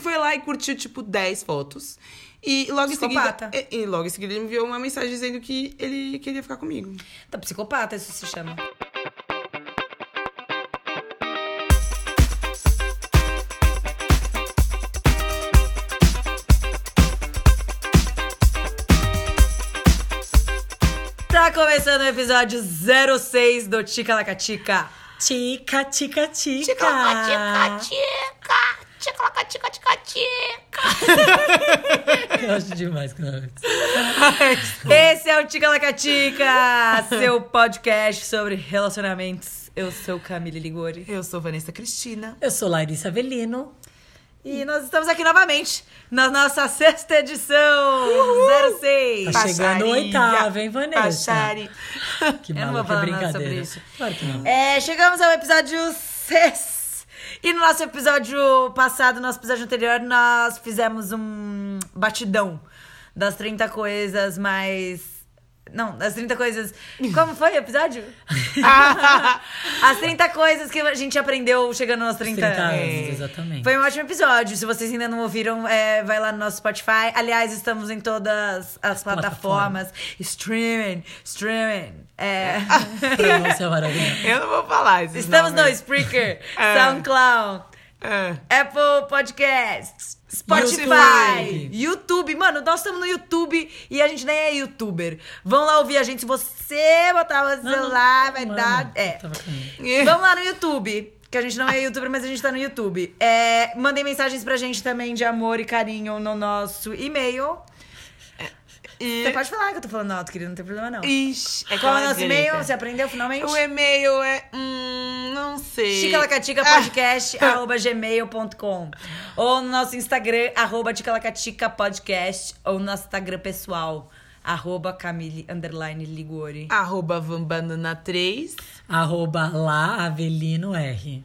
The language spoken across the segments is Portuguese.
ele foi lá e curtiu, tipo, 10 fotos. E logo em seguida. Psicopata. E, e logo em seguida ele me enviou uma mensagem dizendo que ele queria ficar comigo. Tá psicopata, isso se chama. Tá começando o episódio 06 do Tica Lacatica. Tica, tica, tica. Tica, tica, tica, tica, tica, tica. Eu acho demais que não Esse é o Tica Lacatica, seu podcast sobre relacionamentos. Eu sou Camille Ligori. Eu sou Vanessa Cristina. Eu sou Larissa Avelino. E nós estamos aqui novamente na nossa sexta edição 06. Tá chegando o oitavo, hein, Vanessa? Baixari. Que Eu não maluca vou falar nada brincadeira. sobre isso. Claro que não. É, chegamos ao episódio 6. E no nosso episódio passado, no nosso episódio anterior, nós fizemos um batidão das 30 coisas mais. Não, das 30 coisas. Como foi o episódio? As 30 coisas que a gente aprendeu chegando aos 30, 30 anos, anos. exatamente. Foi um ótimo episódio. Se vocês ainda não ouviram, é, vai lá no nosso Spotify. Aliás, estamos em todas as plataformas. Streaming, streaming. É. Maravilhosa. Eu não vou falar esses Estamos no. Spreaker, É. SoundCloud, É. Apple Podcasts, Spotify, YouTube. YouTube. Mano, nós estamos no YouTube e a gente nem é youtuber. Vão lá ouvir a gente. Se você botar o celular, não, vai mano, dar. É. com- Vamos lá no YouTube. Que a gente não é youtuber, mas a gente tá no YouTube. É, mandem mensagens pra gente também de amor e carinho no nosso e-mail. E... Você pode falar que eu tô falando alto, querido, não tem problema não. Ixi, é Qual é o nosso e-mail? Você aprendeu finalmente? O e-mail é. Hum, não sei. Ticalacatica podcast arroba gmail.com ou no nosso Instagram arroba ticalacatica podcast ou no nosso Instagram pessoal arroba Camille underline Ligori Arroba Vambanana3. Arroba lá, Avelino R.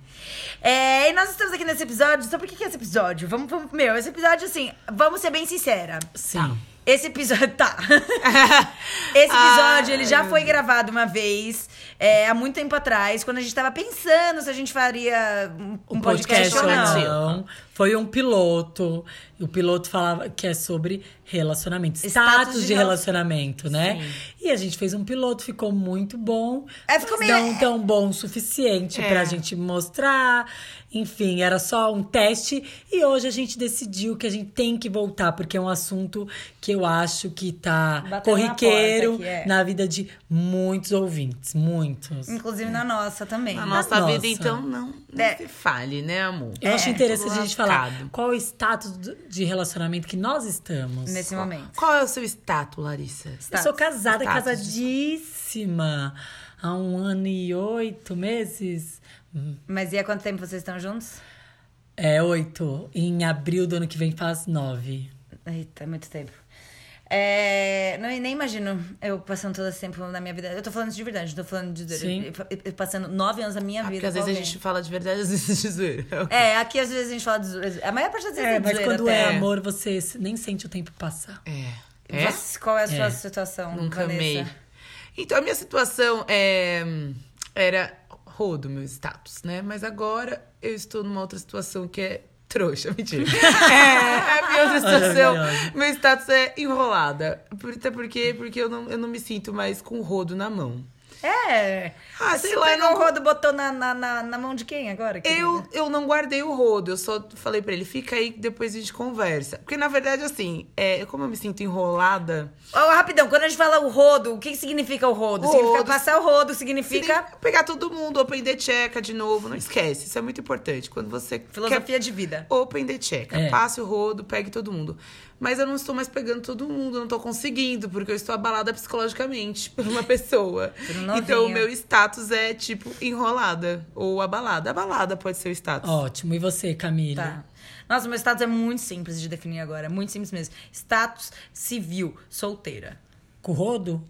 é, e nós estamos aqui nesse episódio sobre o que que é esse episódio? Vamos, vamos meu, esse episódio assim, vamos ser bem sincera Sim. Esse episódio. Tá. Esse episódio, ele já foi gravado uma vez, é, há muito tempo atrás, quando a gente tava pensando se a gente faria um, um O podcast, ou não. Foi um piloto. O piloto falava que é sobre relacionamento. Status Status, de de, rela- relacionamento, né? E a gente fez um piloto, ficou muito bom. É, ficou meio- Não tão bom o suficiente É. pra gente mostrar. Enfim, era só um teste. E hoje a gente decidiu que a gente tem que voltar, porque é um assunto que eu acho que tá Bateu na corriqueiro porta aqui, é. na vida de muitos ouvintes. Muitos. Inclusive na nossa também. Na nossa Nossa. vida, então, não, não É. se fale, né, amor? Eu acho É, interessante a gente falar qual é o status do- de relacionamento que nós estamos. Nesse momento. Qual é o seu status, Larissa? Eu sou casada, Status. casadíssima. Há um ano e oito meses. Mas e há quanto tempo vocês estão juntos? É, oito. Em abril do ano que vem faz nove. Eita, é muito tempo. É, não, nem imagino eu passando todo esse tempo na minha vida. Eu tô falando isso de verdade, não tô falando de. Sim. eu- eu Passando nove anos da minha Ah, vida. porque às vezes a alguém. gente fala de verdade, às vezes de zoeira. É, aqui às vezes a gente fala de zoeira. A maior parte das vezes é, É, de mas zoeira quando até. é amor, você nem sente o tempo passar. É. É? Você- qual é a sua É. situação? Nunca Vanessa? amei. Então, a minha situação é, era rodo, meu status, né? Mas agora eu estou numa outra situação que é trouxa, mentira. é, a minha outra situação, meu status é enrolada. Por- Até porque, porque eu, não, eu não me sinto mais com o rodo na mão. É. Ah, Você sei lá, pegou não- o rodo botou na, na, na, na mão de quem agora? querida? Eu, eu não guardei o rodo, eu só falei pra ele, fica aí que depois a gente conversa. Porque, na verdade, assim, é, como eu me sinto enrolada, Ó, rapidão, quando a gente fala o rodo, o que, que significa o rodo? O significa rodo- passar o rodo, significa. pegar todo mundo, open the checa de novo, não esquece, isso é muito importante. Quando você Filosofia quer de vida. open the checa, É. passe o rodo, pegue todo mundo. Mas eu não estou mais pegando todo mundo, não tô conseguindo, porque eu estou abalada psicologicamente por uma pessoa. Um novinho. então o meu status é tipo enrolada ou abalada. Abalada pode ser o status. Ótimo. E você, Camila? Tá. Nossa, meu status é muito simples de definir agora. Muito simples mesmo. Status civil, solteira. Com o rodo?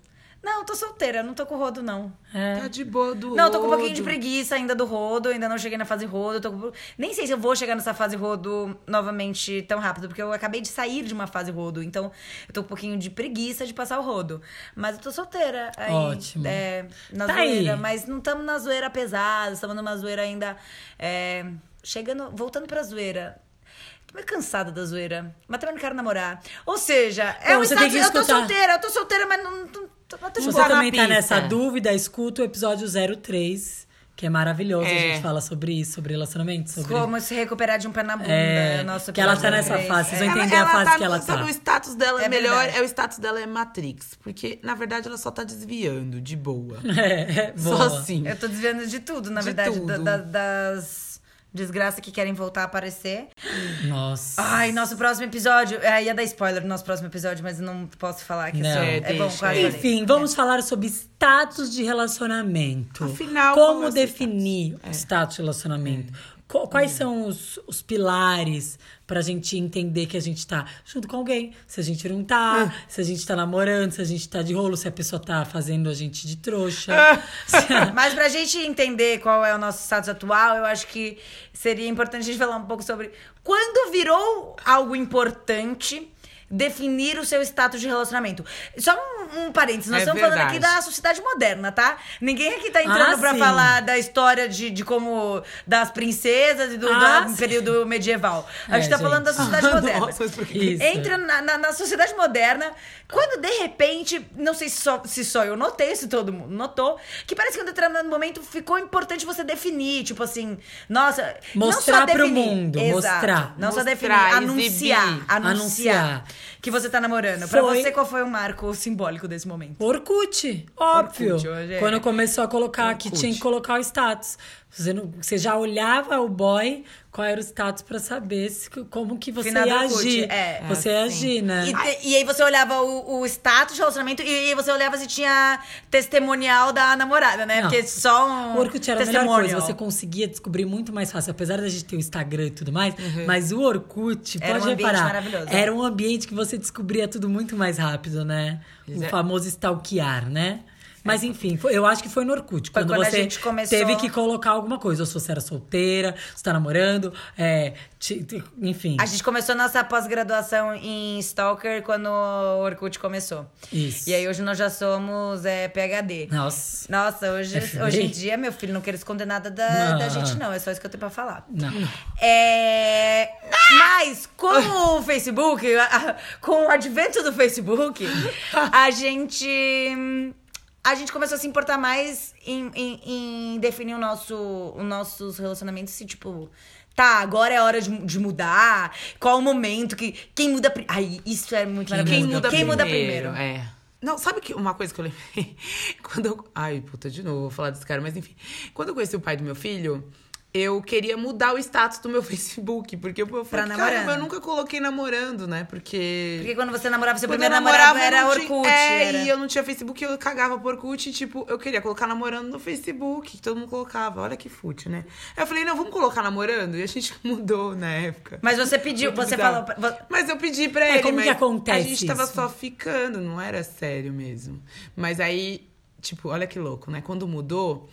Não, tô solteira, não tô com rodo, não. É. Tá de boa do Não, tô com um pouquinho de preguiça ainda do rodo, ainda não cheguei na fase rodo. tô com- Nem sei se eu vou chegar nessa fase rodo novamente tão rápido, porque eu acabei de sair de uma fase rodo, então eu tô com um pouquinho de preguiça de passar o rodo. Mas eu tô solteira. Aí, Ótimo. É, na Tá zoeira, aí. mas não estamos na zoeira pesada, estamos numa zoeira ainda. é, chegando, voltando pra zoeira. meio cansada da zoeira. Mas também não quero namorar. Ou seja, é Bom, um você tem status, eu tô solteira, eu tô solteira, mas não. não Se você também tá nessa dúvida, escuta o episódio 03, que é maravilhoso. A É. gente fala sobre isso, sobre relacionamento, sobre. Como se recuperar de um pé na bunda. É, nosso que ela tá nessa 03. fase, vocês vão entender a fase tá que ela tá. sabe, O status dela é, É melhor, verdade. é o status dela é Matrix. Porque, na verdade, ela só tá desviando, de boa. É, Só boa. assim. Eu tô desviando de tudo, na De verdade. tudo. da- da- das desgraças que querem voltar a aparecer. Nossa. Ai, nosso próximo episódio. É, ia dar spoiler no nosso próximo episódio, mas eu não posso falar que Não. isso é, É, é bom, quase é. falei. Enfim, vamos falar sobre status de relacionamento. Afinal, é como o seu definir o status de relacionamento? Qu- Quais são os, os pilares pra gente entender que a gente tá junto com alguém? Se a gente não tá, se a gente tá namorando, se a gente tá de rolo, se a pessoa tá fazendo a gente de trouxa. Mas pra gente entender qual é o nosso status atual, eu acho que seria importante a gente falar um pouco sobre quando virou algo importante definir o seu status de relacionamento. Só um, um parênteses, nós É estamos falando aqui verdade. da sociedade moderna, tá? Ninguém aqui tá entrando Ah, pra sim. falar da história de, de como das princesas e do Ah, sim. período medieval. A É, gente tá falando da gente. sociedade moderna. Nossa, mas por que... Entra na, na- na sociedade moderna, quando de repente, não sei se só, se só eu notei, se todo mundo notou, que parece que em um determinado momento ficou importante você definir, tipo assim, nossa, não Mostrar só pro definir, mundo, exato, mostrar. Não só Mostrar, definir, exibir. anunciar, anunciar, Anunciar. Que você tá namorando. Pra Foi- você, qual foi o marco simbólico desse momento? Orkut, óbvio. Orkut, hoje é. Quando começou a colocar que Orkut. tinha que colocar o status. Você, não- você já olhava o boy, qual era o status pra saber se- como que você Finado ia Orkut, agir. é. Você Ah, ia sim. agir, né? E, te- e aí você olhava o, o status de relacionamento e aí você olhava se tinha testemunial da namorada, né? Não. Porque só um O Orkut era a melhor coisa, você conseguia descobrir muito mais fácil, apesar da gente ter o Instagram e tudo mais, mas o Orkut, Era pode um ambiente reparar, maravilhoso. era um ambiente que você descobria tudo muito mais rápido, né? O é. famoso stalkear, né? Mas enfim, foi- eu acho que foi no Orkut, Foi quando, você gente começou- teve que colocar alguma coisa, ou se você era solteira, se tá namorando, é, ti- ti- enfim. A gente começou nossa pós-graduação em Stalker quando o Orkut começou. Isso. E aí hoje nós já somos é, PHD. Nossa. Nossa, hoje, hoje em dia, meu filho, não quero esconder nada da, Não. da gente, não. É só isso que eu tenho pra falar. Não. É, mas com o Facebook, com o advento do Facebook, a gente. A gente começou a se importar mais em, em- em definir o nosso, os nossos relacionamentos, se tipo. Tá, agora é hora de, de mudar. Qual o momento que. Quem muda. pri- Ai, isso é muito maravilhoso. Quem muda quem primeiro, muda primeiro? É. Não, sabe que uma coisa que eu lembrei? Quando eu. Ai, puta, de novo, vou falar desse cara, mas enfim. Quando eu conheci o pai do meu filho, eu queria mudar o status do meu Facebook. Porque eu falei, Pra namorando. eu nunca coloquei namorando, né? Porque. Porque quando você namorava, seu Quando primeiro namorava, namorado era tinha- Orkut. É, era... e eu não tinha Facebook, eu cagava por Orkut e, tipo, eu queria colocar namorando no Facebook, que todo mundo colocava. Olha que fútil, né? Aí eu falei, não, vamos colocar namorando? E a gente mudou na época. Mas você pediu, Muito você bizarro. falou. pra- Mas eu pedi pra É, ele. como que acontece A gente tava isso? só ficando, não era sério mesmo. Mas aí, tipo, olha que louco, né? Quando mudou,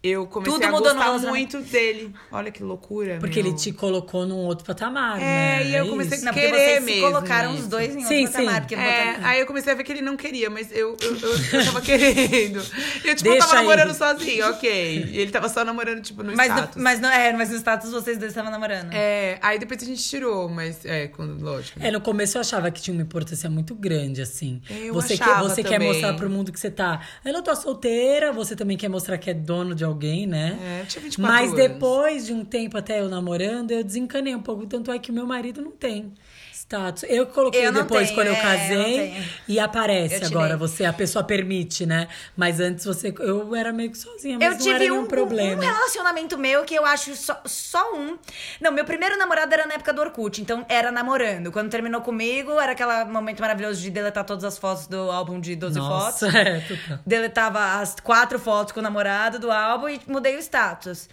eu comecei Tudo a gostar relacionamento. muito dele. Olha que loucura. Porque meu. ele te colocou num outro patamar, É, né? e eu É comecei isso. Porque querer vocês mesmo colocaram os isso. dois em Sim, outro patamar. sim. É, botaram- aí eu comecei a ver que ele não queria, mas eu, eu, eu, eu tava querendo. E eu, tipo, eu Deixa tava aí. namorando sozinho, ok. E ele tava só namorando, tipo, no Mas, status. no, mas, não, é, mas no status vocês dois estavam namorando. É, aí depois a gente tirou, mas é, quando, lógico. É, no começo eu achava que tinha uma importância muito grande, assim. Eu você quer, achava você quer também. mostrar pro mundo que você tá. Eu não tô solteira, você também quer mostrar que é dono de alguém, né? É, tinha 24 Mas anos. depois de um tempo até eu namorando, eu desencanei um pouco. Tanto é que o meu marido não tem status. Eu coloquei Eu depois tenho, quando eu é, eu casei não tenho. e aparece Eu agora. Você, a pessoa permite, né? Mas antes você. Eu era meio que sozinha, mas Eu não tive era um, problema. um relacionamento meu que eu acho só, só um. Não, meu primeiro namorado era na época do Orkut, então era namorando. Quando terminou comigo, era aquele momento maravilhoso de deletar todas as fotos do álbum de 12 fotos. Nossa, é, total. Deletava as quatro fotos com o namorado do álbum e mudei o status.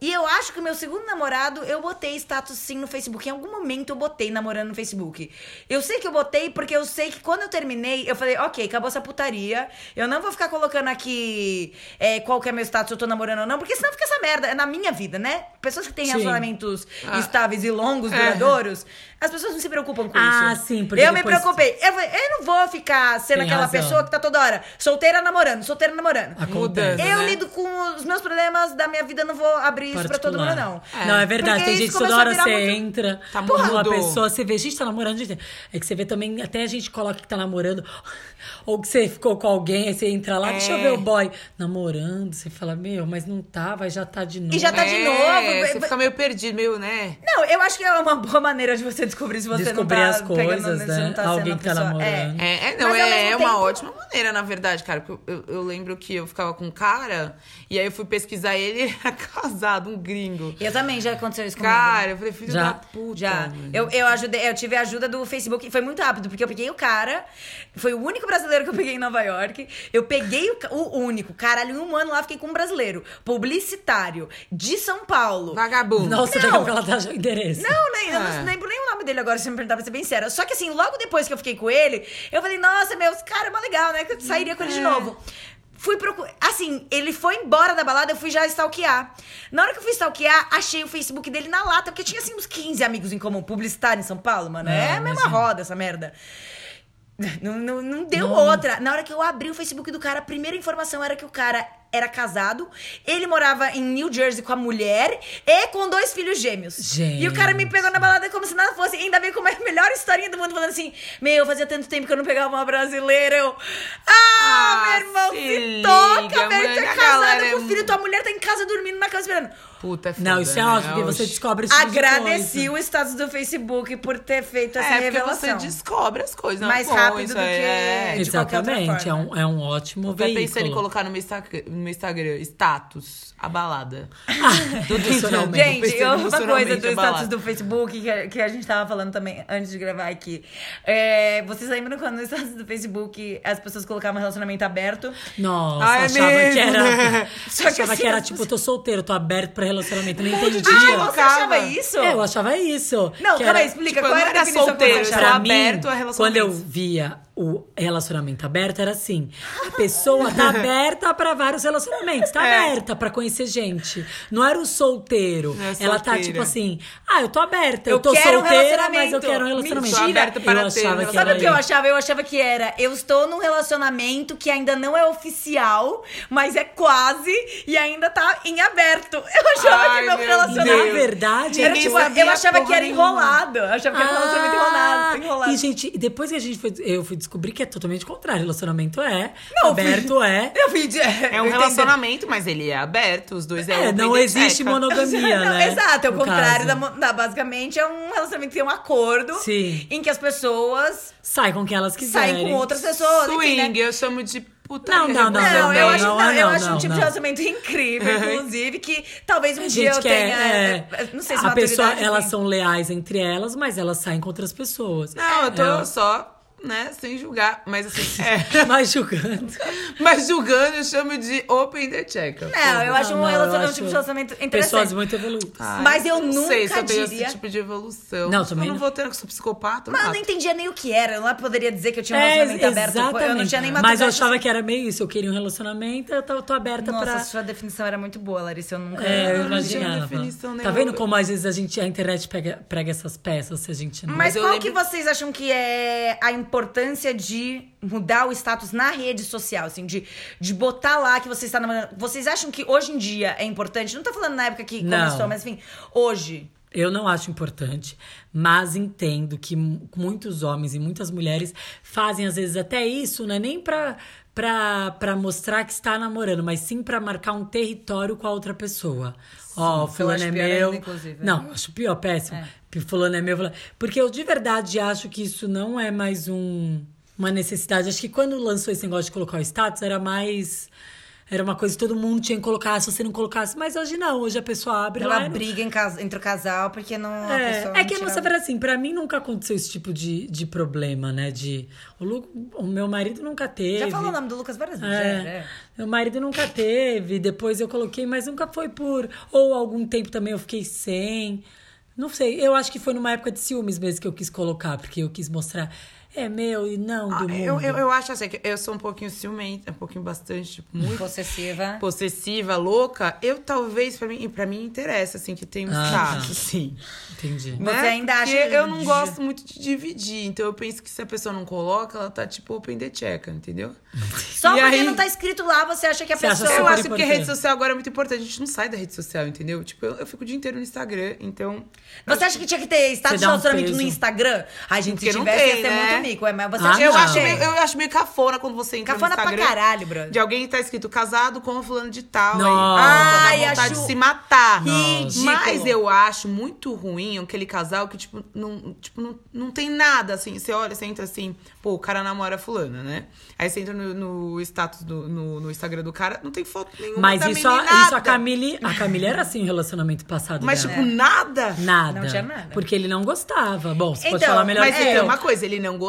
E eu acho que o meu segundo namorado, eu botei status sim no Facebook. Em algum momento eu botei namorando no Facebook. Eu sei que eu botei porque eu sei que quando eu terminei, eu falei, ok, acabou essa putaria. Eu não vou ficar colocando aqui é, qual que é meu status, eu tô namorando ou não, porque senão fica essa merda. É na minha vida, né? Pessoas que têm Sim. relacionamentos estáveis e longos, É. duradouros, as pessoas não se preocupam com Ah, isso. sim, porque Eu me depois- preocupei. Eu, falei, eu não vou ficar sendo Tem aquela razão. pessoa que tá toda hora solteira namorando, solteira namorando. Acontece. Eu né? lido com os meus problemas da minha vida, não vou abrir isso pra todo mundo, não. Não, é verdade. Porque Tem gente que toda hora você muito- entra Tá com uma pessoa, você vê, gente, tá namorando, gente. É que você vê também, até a gente coloca que tá namorando, ou que você ficou com alguém, aí você entra lá, deixa eu É. ver o boy namorando, você fala, meu, mas não tá, vai já tá de novo. E já tá de É, novo. Você fica meio perdido, meio, né? Não, eu acho que é uma boa maneira de você descobrir se você Descobrir não tá as pegando, coisas, se né? não tá Alguém que tá namorando. É, é, não, Mas, é, é uma tempo- ótima maneira, na verdade, cara. Porque eu, eu, eu lembro que eu ficava com um cara, e aí eu fui pesquisar ele, ele era casado, um gringo. Eu também já aconteceu isso comigo. Cara, eu falei, filho Já? da puta. Já. mano. Eu, eu ajudei, eu tive a ajuda do Facebook e foi muito rápido, porque eu peguei o cara, foi o único brasileiro que eu peguei em Nova York. Eu peguei o, o único, caralho, em um ano lá fiquei com um brasileiro, publicitário, de São Paulo. Vagabundo. Nossa, Não. daqui a pouco ela tá o endereço. Não, nem, eu É. não lembro nem o nome dele agora, se você me perguntar pra ser bem sério. Só que assim, logo depois que eu fiquei com ele, eu falei, nossa, meu, esse cara é mó legal, né? Que eu sairia com ele de É. novo. Fui procurar. Assim, ele foi embora da balada, eu fui já stalkear. Na hora que eu fui stalkear, achei o Facebook dele na lata, porque tinha assim uns 15 amigos em comum, publicitário em São Paulo, mano. É, É, a mesma roda essa merda. Não, não, não deu Não. outra. Na hora que eu abri o Facebook do cara, a primeira informação era que o cara era casado, ele morava em New Jersey com a mulher e com dois filhos gêmeos. Gente. E o cara me pegou na balada como se nada fosse. Ainda bem como é a melhor historinha do mundo, falando assim: Meu, fazia tanto tempo que eu não pegava uma brasileira. Eu. Ah, Ah, meu irmão, se se toca, velho. Tá a casado com é o filho, tua mulher tá em casa dormindo na cama esperando. Puta, é foda, Não, isso é né? ótimo, porque você descobre de Agradeci coisa. o status do Facebook por ter feito essa É, porque revelação. você descobre as coisas. não é Mais bom rápido isso do que- é. de Exatamente, é um, é um ótimo Até veículo. pensando em colocar no meu, Instagram, no meu Instagram status, a balada. Tudo funcionalmente. Gente, eu- uma coisa do status do Facebook que, a- que a gente tava falando também antes de gravar aqui. É, vocês lembram quando no status do Facebook as pessoas colocavam relacionamento aberto? Nossa, Ah, é achava mesmo, que era. né? Só que achava assim, que era tipo, tô solteiro, tô aberto pra relacionamento. Não entendi. Ah, gente você achava isso? É, eu achava isso. Não, que calma aí, era- explica Tipo, eu qual era a definição solteiro, que você era Pra achava. mim, aberto a quando eu via o relacionamento aberto, era assim: a pessoa tá aberta pra vários relacionamentos, tá É. aberta pra conhecer gente. Não era o solteiro. É Ela tá solteira. tipo assim: ah, eu tô aberta, eu, Eu tô quero um solteira, mas eu quero um relacionamento. Mentira. Aberta para eu ter achava que Sabe o que eu achava? Eu achava que era, eu estou num relacionamento que ainda não é oficial, mas é quase e ainda tá em aberto. Eu achava Ai, que meu meu relacionamento Na Deus. verdade, era tipo, eu achava que era nenhuma. enrolado. Eu achava que era um relacionamento enrolado, enrolado. Ah, E, gente, depois que a gente foi. Eu fui descobrir que é totalmente o contrário. Relacionamento é. Não, aberto é. Eu vi de- É um relacionamento, mas ele é aberto, os dois é É, open não existe checa. monogamia, Não, né? exato, é o No contrário da, da- Basicamente, é um relacionamento que tem um acordo Sim. em que as pessoas Sai com quem elas quiserem. saem com outras pessoas. enfim, né? Swing, eu chamo de. Não, não, não. Não, eu não, acho, não, não, eu não, acho um tipo não. de relacionamento incrível, inclusive, que talvez um A dia eu tenha. é, Não sei se a pessoa, elas são leais entre elas, mas elas saem com outras pessoas. Não, eu tô É, só, né, sem julgar. Mas assim, é. Mas julgando. Mas julgando, eu chamo de open the check. Não, eu acho um, Não, um acho tipo de relacionamento interessante. Pessoas muito evoluídas. Ai, Mas eu não sei se eu nunca tenho diria- esse tipo de evolução. Não, também Eu não não. vou ter, eu sou psicopata. Mas eu não entendia nem o que era. Eu não poderia dizer que eu tinha um É, relacionamento aberto. exatamente. Eu não tinha nem Mas eu achava que era meio isso. Eu queria um relacionamento, eu tô, tô aberta Nossa, pra. sua definição era muito boa, Larissa. Eu nunca. É, eu não tinha imaginava. definição Tá vendo como às vezes a gente, a internet pega, prega essas peças se a gente não. Mas qual lembro- que vocês acham que é a importância de mudar o status na rede social, assim, de, de botar lá que você está namorando? Vocês acham que hoje em dia é importante? Não tô falando na época que Não. começou, mas enfim, hoje. Eu não acho importante, mas entendo que mu- muitos homens e muitas mulheres fazem às vezes até isso, não é nem pra, pra, pra mostrar que está namorando, mas sim pra marcar um território com a outra pessoa. Ó, eu fulano é meu. ainda. Não, eu acho pior, péssimo. Fulano é meu. fulano- Porque eu de verdade acho que isso não é mais um, uma necessidade. Acho que quando lançou esse negócio de colocar o status, era mais. Era uma coisa que todo mundo tinha que colocar, se você não colocasse. Mas hoje não, hoje a pessoa abre lá. Ela e não- briga em casa, entre o casal porque não. a é, pessoa é não que tirava- verdade, assim, pra mim nunca aconteceu esse tipo de, de problema, né? De. O, Lu, o meu marido nunca teve. Já falou o nome do Lucas várias vezes. É, já, é. Meu marido nunca teve, depois eu coloquei, mas nunca foi por. Ou algum tempo também eu fiquei sem. Não sei, eu acho que foi numa época de ciúmes mesmo que eu quis colocar, porque eu quis mostrar. É meu e não Ah, do mundo. eu, eu, eu acho assim, que eu sou um pouquinho ciumenta, um pouquinho bastante, tipo, muito Possessiva. possessiva, louca. Eu talvez, pra mim, pra mim interessa, assim, que tem um Ah, status, tá. assim. Entendi. Você né? ainda Porque acha- eu não gosto muito de dividir. Então eu penso que se a pessoa não coloca, ela tá tipo open the check, entendeu? Só E porque aí- não tá escrito lá, você acha que a Você acha pessoa. Eu acho que importante. rede social agora é muito importante. A gente não sai da rede social, entendeu? Tipo, eu, eu fico o dia inteiro no Instagram, então. Você acha que tinha que ter status Você de um relacionamento no peso. Instagram? Ai, gente, se tivesse, ia tem, ser né? muito é, Mas você Ah, acha Eu acho, meio, eu acho meio cafona quando você entra Cafona no pra Instagram. caralho, brother. De alguém que tá escrito casado com fulano de tal. Nossa. Aí, ah, Ai, dá vontade acho de se matar. ridículo. Mas eu acho muito ruim aquele casal que, tipo, não, tipo, não, não tem nada, assim. Você olha, você entra assim, pô, o cara namora fulana, né? Aí você entra no, no status, do, no, no Instagram do cara, não tem foto nenhuma Mas da isso, isso a. Camille. A Camille era assim o relacionamento passado. Mas, dela. tipo, nada. Nada. Não tinha nada. Porque ele não gostava. Bom, você pode Então, falar melhor Mas que é eu. uma coisa, ele não gostava.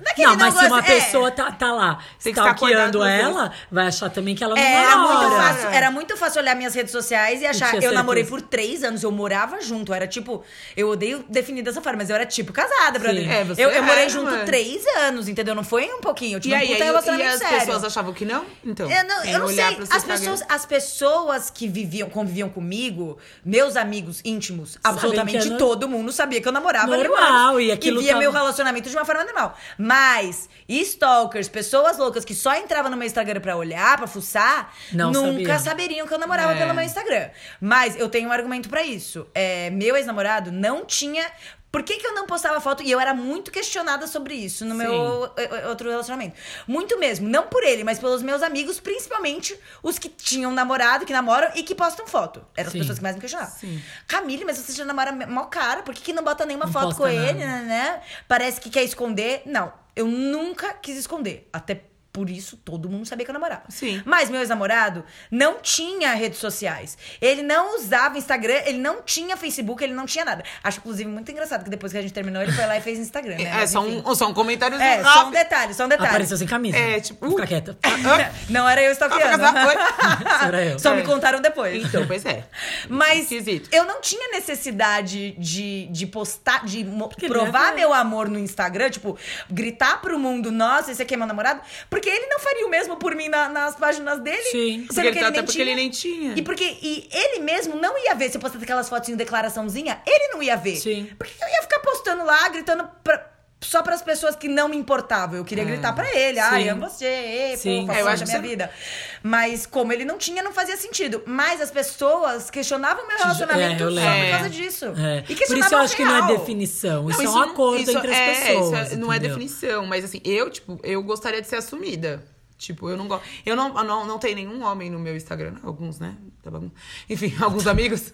Não é que Não, ele mas se uma é. pessoa tá, tá lá stalkeando ela, vai achar também que ela não É, era muito, fácil, era muito fácil olhar minhas redes sociais e achar. tinha Eu namorei por três anos, eu morava junto. Era tipo. Eu odeio definir dessa forma, mas eu era tipo casada, brother. É, você eu, eu morei era, junto mano. três anos, entendeu? Não foi um pouquinho. Eu tive E um aí, puta aí- e relacionamento as sério. pessoas achavam que não? Então, Eu não, é eu não olhar sei. As pessoas, as pessoas que viviam, conviviam comigo, meus amigos íntimos, absolutamente é todo mundo sabia que eu namorava Normal, e aquilo via tava- meu relacionamento de uma forma normal. Mas stalkers, pessoas loucas que só entravam no meu Instagram pra olhar, pra fuçar, Não nunca sabiam. saberiam que eu namorava É. pelo meu Instagram. Mas eu tenho um argumento pra isso. É, meu ex-namorado não tinha. Por que, que eu não postava foto? E eu era muito questionada sobre isso no meu eh, eh, outro relacionamento. Muito mesmo. Não por ele, mas pelos meus amigos, principalmente os que tinham namorado, que namoram e que postam foto. Eram as Sim. pessoas que mais me questionavam. Sim. Camille, mas você já namora mal cara, por que, que não bota nenhuma Não foto com nada. ele, né, né? Parece que quer esconder. Não, eu nunca quis esconder. Até por isso todo mundo sabia que eu namorava. Sim. Mas meu ex-namorado não tinha redes sociais. Ele não usava Instagram, ele não tinha Facebook, ele não tinha nada. Acho, inclusive, muito engraçado que depois que a gente terminou, ele foi lá e fez Instagram, né? É, Mas, só um, só um comentário É, só um rápido. detalhe, só um detalhe. Apareceu sem camisa. É, tipo, Fica uh. quieta. Não era eu stalkeando. Ah, era eu. Só me É. contaram depois. Então, pois é. Mas Esquisito. eu não tinha necessidade de, de postar, de Porque provar é- meu amor no Instagram, tipo, gritar pro mundo, nossa, esse aqui é meu namorado, porque ele não faria o mesmo por mim na- nas páginas dele. Sim. sendo Porque que ele- ele até nem porque tinha. ele nem tinha. E porque e ele mesmo não ia ver se eu postasse aquelas fotinhas declaraçãozinha, ele não ia ver. Sim. Porque eu ia ficar postando lá, gritando pra- só pras pessoas que não me importavam. Eu queria gritar pra ele, ai, Sim. amo você, ei, Sim. pô, É, eu faz acho parte da que minha você- vida. Mas como ele não tinha, não fazia sentido. Mas as pessoas questionavam meu relacionamento É, eu só lembro. por causa disso. É. E Por isso eu acho que não é real. definição. Isso Não, é um acordo isso entre as é, pessoas. isso é- não é definição, mas assim, eu, tipo, eu gostaria de ser assumida. Tipo, eu não gosto. Eu não, eu não, não tenho nenhum homem no meu Instagram, alguns, né? Tá. Enfim, alguns amigos.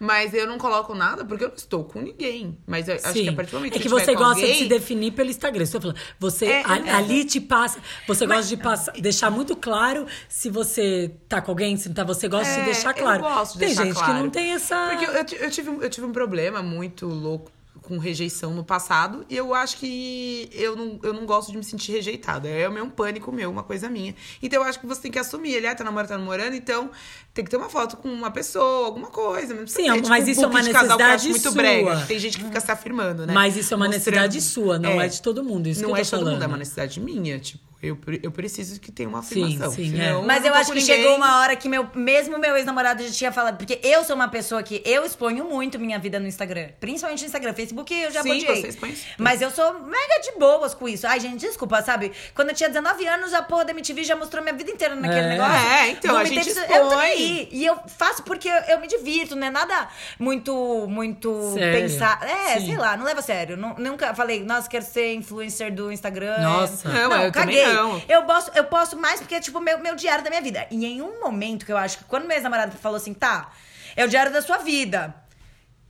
Mas eu não coloco nada porque eu não estou com ninguém. Mas eu acho que a partir do momento é que, que eu você gosta de alguém, se definir pelo Instagram. Estou falando. Você É, a- é. ali te passa. Você gosta de passar, deixar muito claro se você tá com alguém, se não tá. Você gosta de É, deixar eu claro. gosto de tem deixar gente claro. que não tem essa. Porque eu, eu ti- eu tive, eu tive um problema muito louco com rejeição no passado. E eu acho que eu não, eu não gosto de me sentir rejeitada. É o meu um pânico meu, uma coisa minha. Então eu acho que você tem que assumir. Ele ah, tá namorando, tá namorando, então tem que ter uma foto com uma pessoa, alguma coisa. Não Sim, ter, mas tipo, isso é book uma necessidade muito sua. Tem gente que fica se afirmando, né? Mas isso é uma Mostrando- necessidade sua, não é, de todo mundo. Isso não é de todo mundo, é uma necessidade minha. Tipo, eu, eu preciso que tenha uma Sim, afirmação. sim, senão é. Mas não eu tô acho que ninguém. chegou uma hora que meu, mesmo meu ex-namorado já tinha falado, porque eu sou uma pessoa que eu exponho muito minha vida no Instagram. Principalmente no Instagram. Facebook eu já Sim, você expõe. Mas eu sou mega de boas com isso. Ai, gente, desculpa, sabe? Quando eu tinha 19 anos, a porra da MTV já mostrou minha vida inteira naquele É. negócio. É, então, a gente Eu tô expõe. nem aí. E eu faço porque eu, eu me divirto, não é nada muito, muito Sério? pensar. É, Sim. sei lá, não leva a sério. Nu- nunca falei, nossa, quero ser influencer do Instagram. Nossa. Não, não eu caguei. Não. Eu posso, eu posso mais porque é tipo meu, meu diário da minha vida. E em um momento que eu acho que quando meu ex-namorado falou assim, tá, é o diário da sua vida.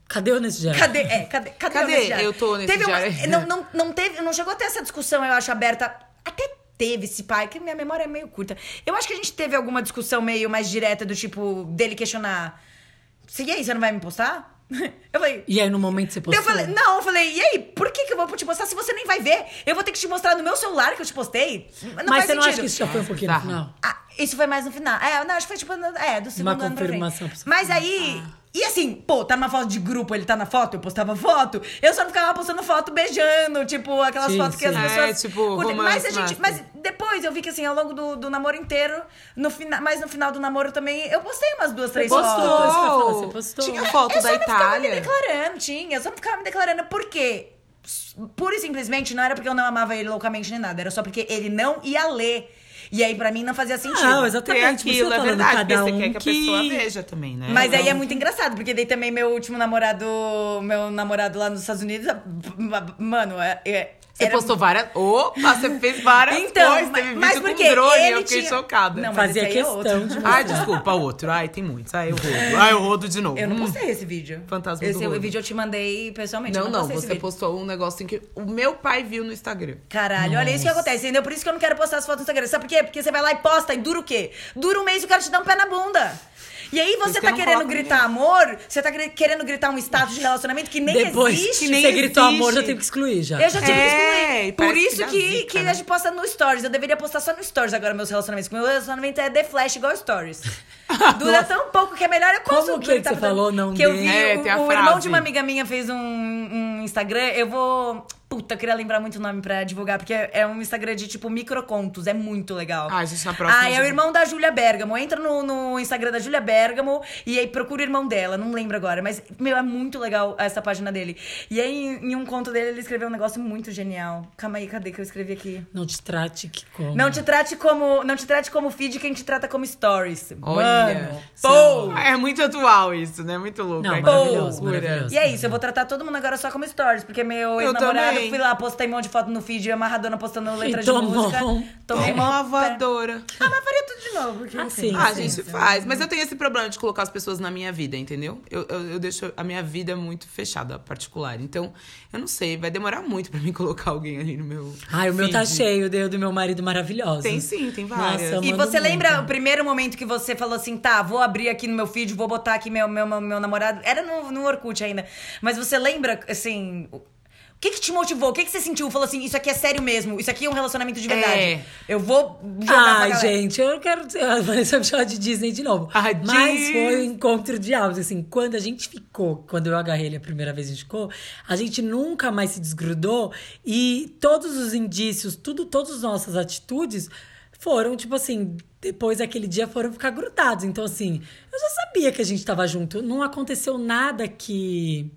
Cadê o nesse diário? Cadê? É, cadê? Cadê, Cadê? eu nesse diário? Eu tô nesse Teve uma- diário. não, não, não teve, não chegou a ter essa discussão, eu acho, aberta. Até teve esse pai, que minha memória é meio curta. Eu acho que a gente teve alguma discussão meio mais direta do tipo, dele questionar. "Se- E aí, você não vai me postar? Eu falei. E aí, no momento você postou? Eu falei, não, eu falei, e aí, por que, que eu vou te postar se você nem vai ver? Eu vou ter que te mostrar no meu celular que eu te postei? Não Mas faz você não acha sentido. que isso já foi um pouquinho no Tá. final? Ah, isso foi mais no final. É, não, acho que foi tipo, no- é, do segundo ano pra confirmação frente. pra você. Mas aí, E assim, pô, tá numa foto de grupo, ele tá na foto, eu postava foto. Eu só não ficava postando foto beijando, tipo, aquelas Sim, fotos que as sim. pessoas. É, tipo, curtem. romance mas a gente. Mas depois eu vi que assim, ao longo do, do namoro inteiro, no fina, mas no final do namoro também, eu postei umas duas, três postou, fotos. eu falar, você postou. Tinha foto Eu da só não ficava me Itália. declarando, tinha. Eu só não ficava me declarando. Por quê? Pura e simplesmente não era porque eu não amava ele loucamente nem nada. Era só porque ele não ia ler. E aí, pra mim, não fazia sentido. Não, Tem exatamente. aquilo, você é verdade, porque cada você um quer que a pessoa veja também, né? Mas aí é muito engraçado, porque daí também meu último namorado, meu namorado lá nos Estados Unidos, mano, é. é- Você era- postou várias. Opa, você fez várias Então, coisas. mas- Teve mas vídeo porque com drone, ele eu fiquei tinha- chocada. Não, mas Fazia é questão outro. de. Ai, desculpa, outro. Ai, tem muitos. Ai, eu rodo. Ai, eu rodo de novo. Eu não Hum. postei esse vídeo. Fantasma do esse rodo. vídeo eu te mandei pessoalmente. Não, não, esse você postou um negócio que o meu pai viu no Instagram. Caralho, olha isso que acontece, entendeu? Por isso que eu não quero postar as fotos no Instagram. Sabe por quê? Porque você vai lá e posta e dura o quê? Dura um mês e o cara te dá um pé na bunda. E aí você que tá querendo gritar amor, você tá quer- querendo gritar um status de relacionamento que nem Depois existe. que nem você gritou existe. amor, já teve que excluir já. Eu já tive É, que excluir. Por que isso dá que, zica, que né? a gente posta no Stories. Eu deveria postar só no Stories agora meus relacionamentos. Meu relacionamento é The Flash igual Stories. Dura tão pouco que é melhor eu Como consultar. que que você falou, não Que eu vi, É, o, tem a o irmão de uma amiga minha fez um, um Instagram. Eu vou... Puta, eu queria lembrar muito o nome pra divulgar. Porque é um Instagram de, tipo, microcontos. É muito legal. Ah, a gente na próxima Ah, é o irmão da Júlia Bergamo. Entra no, no Instagram da Júlia Bergamo e aí procura o irmão dela. Não lembro agora, mas, meu, é muito legal essa página dele. E aí, em, em um conto dele, ele escreveu um negócio muito genial. Calma aí, cadê que eu escrevi aqui? Não te trate que como. Não te trate como, não te trate como feed, quem te trata como stories. Olha. Pô! Ah, É muito atual isso, né? Muito louco. Não, que maravilhoso, maravilhoso. E é isso, eu vou tratar todo mundo agora só como stories, porque meu Eu ex-namorado, também. fui lá, postei um monte de foto no feed, amarradona postando letra de tomou música. Tomei Uma uma voadora. Ah, mas faria tudo de novo. Porque, Ah, enfim. sim. Ah, a gente faz. Mas eu tenho esse problema de colocar as pessoas na minha vida, entendeu? Eu, eu, eu deixo a minha vida muito fechada, particular. Então, eu não sei, vai demorar muito pra mim colocar alguém ali no meu. Ai, o meu tá cheio, deu do meu marido maravilhoso. Tem sim, tem várias. Nossa, E você lembra muito. o primeiro momento que você falou assim, tá, vou abrir aqui no meu feed, vou botar aqui meu, meu, meu namorado. Era no, no Orkut ainda. Mas você lembra, assim. Que, que te motivou? O que, que você sentiu? Falou assim, isso aqui é sério mesmo, isso aqui é um relacionamento de verdade. É. Eu vou jogar Ai, gente, eu quero a Vanessa me chamar de Disney de novo. Ah, Mas Disney. foi um encontro de almas. Assim, quando a gente ficou, quando eu agarrei ele a primeira vez, a gente ficou, a gente nunca mais se desgrudou e todos os indícios, tudo, todas as nossas atitudes foram, tipo assim, depois daquele dia foram ficar grudados. Então, assim, eu já sabia que a gente tava junto. Não aconteceu nada que.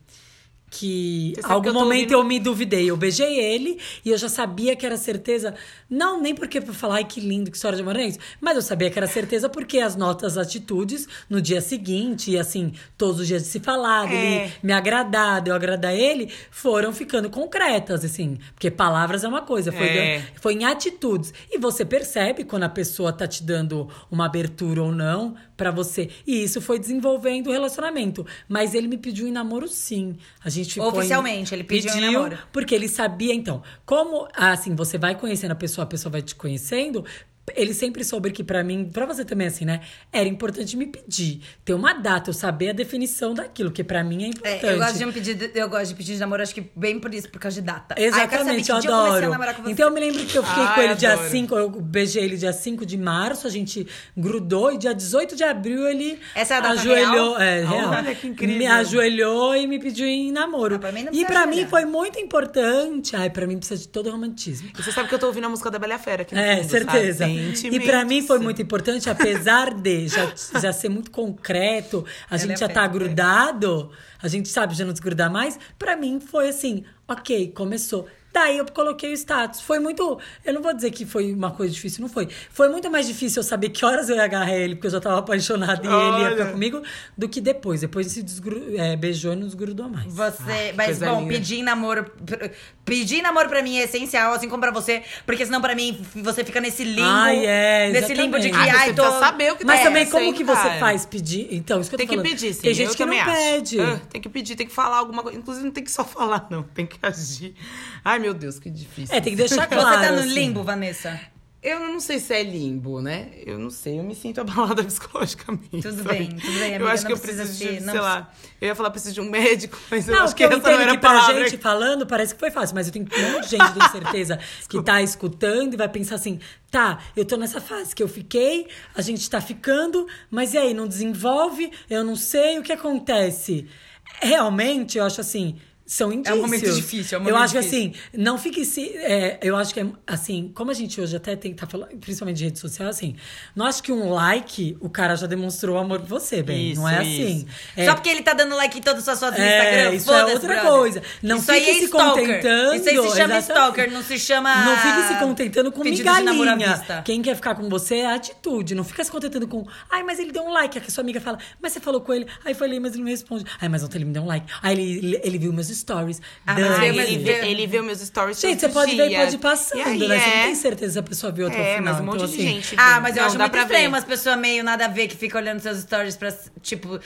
Que Você algum que eu momento ouvindo- eu me duvidei. Eu beijei ele e eu já sabia que era certeza. Não, nem porque pra falar, ai que lindo, que história de amor é isso. Mas eu sabia que era certeza porque as notas, atitudes no dia seguinte, e assim, todos os dias de se falar, É. me agradar, de eu agradar ele, foram ficando concretas, assim. Porque palavras é uma coisa, foi, É. foi em atitudes. E você percebe quando a pessoa tá te dando uma abertura ou não pra você. E isso foi desenvolvendo o relacionamento. Mas ele me pediu em namoro, sim. A gente Oficialmente, ele pediu namoro. porque ele sabia, então, como assim, você vai conhecendo a pessoa, a pessoa vai te conhecendo. Ele sempre soube que pra mim, pra você também assim, né? Era importante me pedir, ter uma data, eu saber a definição daquilo, que pra mim é importante. É, eu gosto de um pedido, eu gosto de pedir de namoro, acho que bem por isso, por causa de data. Ai, saber Exatamente, que eu a adoro. namorar com você. então eu me lembro que eu fiquei com Ai, ele dia adoro. 5, eu beijei ele dia 5 de março, a gente grudou e dia 18 de abril ele Essa é a data ajoelhou, real? é, real. Olha que incrível. Me ajoelhou e me pediu em namoro. Ah, pra mim não e pra mim foi muito importante. Ai, pra mim precisa de todo romantismo. E você sabe que eu tô ouvindo a música da Bela Fera aqui no É, fundo, certeza. sabe? E pra mim foi muito importante, apesar de já, já ser muito concreto, a gente é já tá grudado, a gente sabe já não desgrudar mais. Pra mim foi assim, ok, começou. Daí eu coloquei o status. Foi muito. Eu não vou dizer que foi uma coisa difícil, não foi. Foi muito mais difícil eu saber que horas eu ia agarrar ele, porque eu já tava apaixonada e ele ia ficar Olha. comigo, do que depois. Depois se desgru... é, beijou e não desgrudou mais. Você, mas coisa bom, linda. pedir namoro, pedir namoro pra mim é essencial, assim como pra você, porque senão pra mim você fica nesse limbo, Ai, é, nesse limbo de que exatamente. Ah, ai tô saber o que Mas tá também como que acontecendo, você cara. faz pedir? Então, isso que eu tô Tem que pedir, sim. Tem gente eu que não acho. pede. Ah, tem que pedir, tem que falar alguma coisa. Inclusive, não tem que só falar, não. Tem que agir. Ai, meu Deus, que difícil. É, tem que deixar Você claro. tá no assim. limbo, Vanessa? Eu não sei se é limbo, né? Eu não sei, eu me sinto abalada psicologicamente. Tudo sabe? bem, tudo bem, Eu amiga, acho que eu preciso de, não sei lá, eu ia falar preciso de um médico, mas eu Não, acho que eu essa não era a que pra palavra. gente falando parece que foi fácil, mas eu tenho um monte de gente, tenho certeza, que tá escutando e vai pensar assim: tá, eu tô nessa fase que eu fiquei, a gente tá ficando, mas e aí, não desenvolve? Eu não sei o que acontece. Realmente, eu acho assim. São indícios. momento difícil, é um Eu momento acho que difícil. assim, não fique se. é, eu acho que é assim, como a gente hoje até tem que tá falando, principalmente de rede social, assim, não acho que um like o cara já demonstrou amor por você, bem. não é Isso, assim. isso. É, Só porque ele tá dando like em todas as suas fotos no É, Instagram. isso é outra brother. coisa. Não isso fique é se stalker. contentando, Isso aí se chama exatamente. stalker, não se chama. Não fique se contentando com migalhinha. Quem quer ficar com você é a atitude. Não fica se contentando com. Ai, mas ele deu um like. Aí a sua amiga fala, mas você falou com ele. Aí eu falei, mas ele não responde. Ai, mas ontem ele me deu um like. Aí ele, ele viu meus stories. Ah, mas ele, vê- ele vê meus stories Gente, você pode ver e dias. pode ir passando, aí, né? Você não é. tem certeza se a pessoa viu até o É, final. mas um monte então, de assim, gente. Ah, mas eu Não, acho muito estranho ver. umas pessoas meio nada a ver que ficam olhando seus stories pra, tipo...